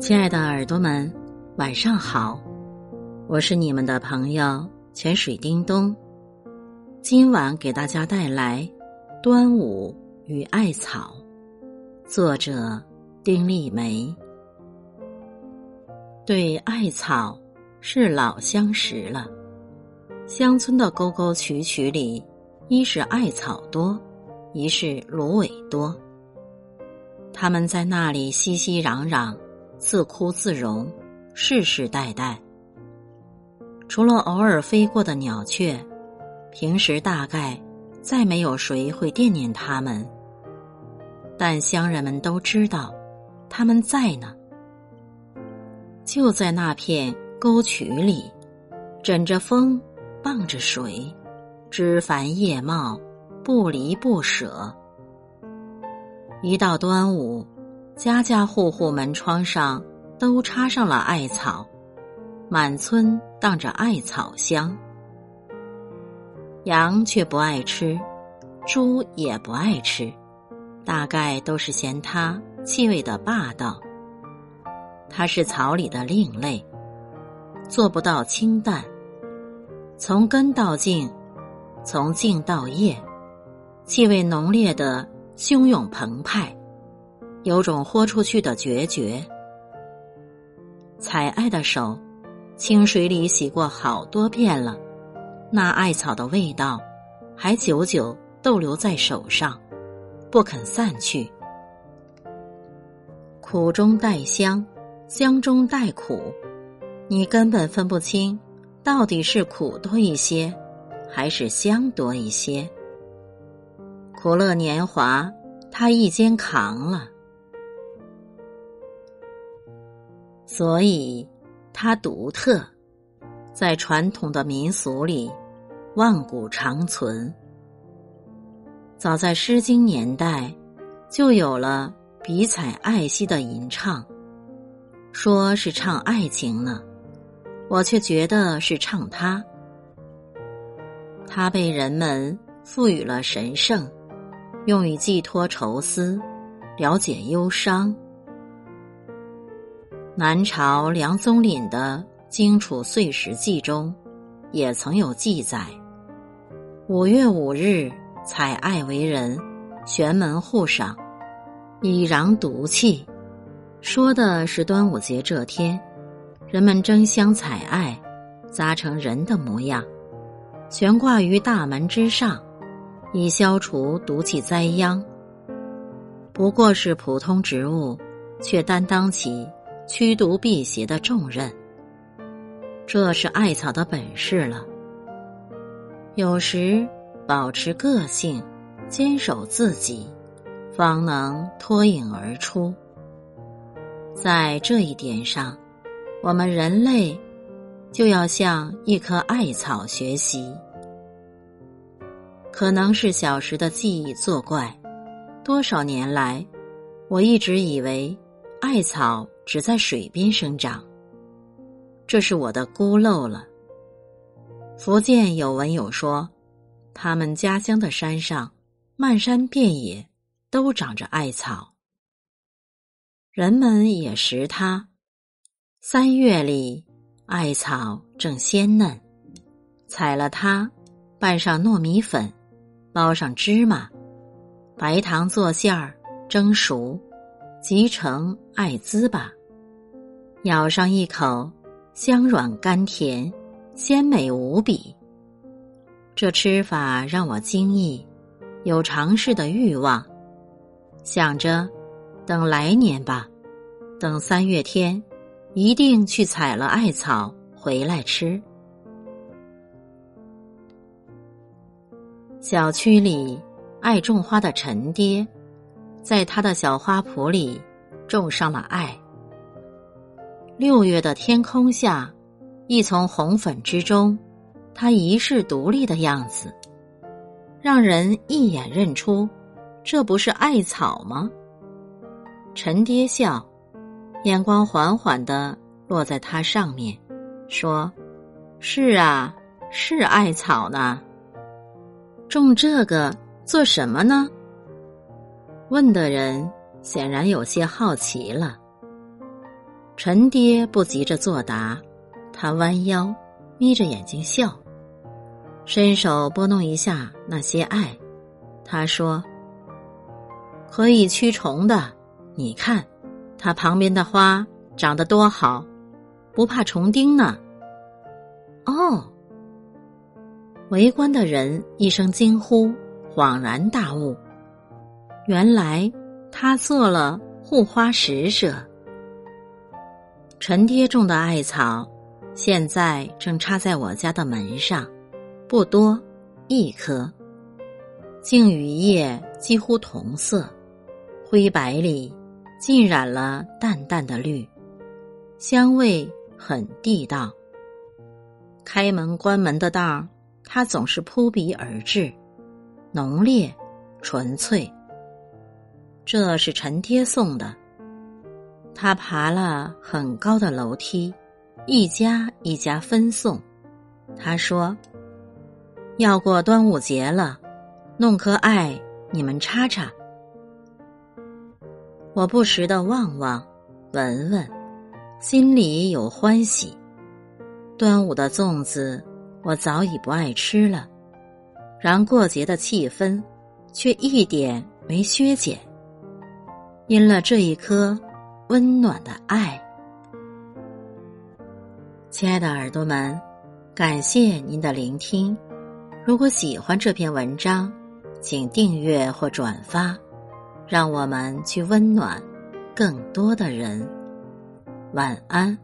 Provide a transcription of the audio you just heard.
亲爱的耳朵们，晚上好！我是你们的朋友泉水叮咚。今晚给大家带来《端午与艾草》，作者丁立梅。对艾草是老相识了，乡村的沟沟渠渠里，一是艾草多，一是芦苇多。他们在那里熙熙攘攘。自哭自荣，世世代代。除了偶尔飞过的鸟雀，平时大概再没有谁会惦念他们。但乡人们都知道，他们在呢。就在那片沟渠里，枕着风，傍着水，枝繁叶茂，不离不舍。一到端午。家家户户门窗上都插上了艾草，满村荡着艾草香。羊却不爱吃，猪也不爱吃，大概都是嫌它气味的霸道。它是草里的另类，做不到清淡，从根到茎，从茎到叶，气味浓烈的汹涌澎湃。有种豁出去的决绝。采艾的手，清水里洗过好多遍了，那艾草的味道，还久久逗留在手上，不肯散去。苦中带香，香中带苦，你根本分不清，到底是苦多一些，还是香多一些。苦乐年华，他一肩扛了。所以，它独特，在传统的民俗里，万古长存。早在《诗经》年代，就有了比采艾兮的吟唱，说是唱爱情呢，我却觉得是唱它。它被人们赋予了神圣，用于寄托愁思，了解忧伤。南朝梁宗懔的《荆楚岁时记》中，也曾有记载：五月五日采艾为人，玄门户上，以攘毒气。说的是端午节这天，人们争相采艾，扎成人的模样，悬挂于大门之上，以消除毒气灾殃。不过是普通植物，却担当起。驱毒辟邪的重任，这是艾草的本事了。有时保持个性，坚守自己，方能脱颖而出。在这一点上，我们人类就要向一棵艾草学习。可能是小时的记忆作怪，多少年来，我一直以为艾草。只在水边生长，这是我的孤陋了。福建有文友说，他们家乡的山上，漫山遍野都长着艾草，人们也食它。三月里，艾草正鲜嫩，采了它，拌上糯米粉，包上芝麻，白糖做馅儿，蒸熟，即成艾滋吧。咬上一口，香软甘甜，鲜美无比。这吃法让我惊异，有尝试的欲望。想着，等来年吧，等三月天，一定去采了艾草回来吃。小区里爱种花的陈爹，在他的小花圃里种上了艾。六月的天空下，一丛红粉之中，它遗世独立的样子，让人一眼认出，这不是艾草吗？陈爹笑，眼光缓缓的落在它上面，说：“是啊，是艾草呢。种这个做什么呢？”问的人显然有些好奇了。陈爹不急着作答，他弯腰，眯着眼睛笑，伸手拨弄一下那些艾。他说：“可以驱虫的，你看，它旁边的花长得多好，不怕虫叮呢。”哦，围观的人一声惊呼，恍然大悟，原来他做了护花使者。陈爹种的艾草，现在正插在我家的门上，不多，一棵。茎与叶几乎同色，灰白里浸染了淡淡的绿，香味很地道。开门关门的道，它总是扑鼻而至，浓烈、纯粹。这是陈爹送的。他爬了很高的楼梯，一家一家分送。他说：“要过端午节了。”弄颗艾，你们插插。我不时的望望，闻闻，心里有欢喜。端午的粽子，我早已不爱吃了，然过节的气氛，却一点没削减。因了这一颗温暖的爱，亲爱的耳朵们，感谢您的聆听。如果喜欢这篇文章，请订阅或转发，让我们去温暖更多的人。晚安。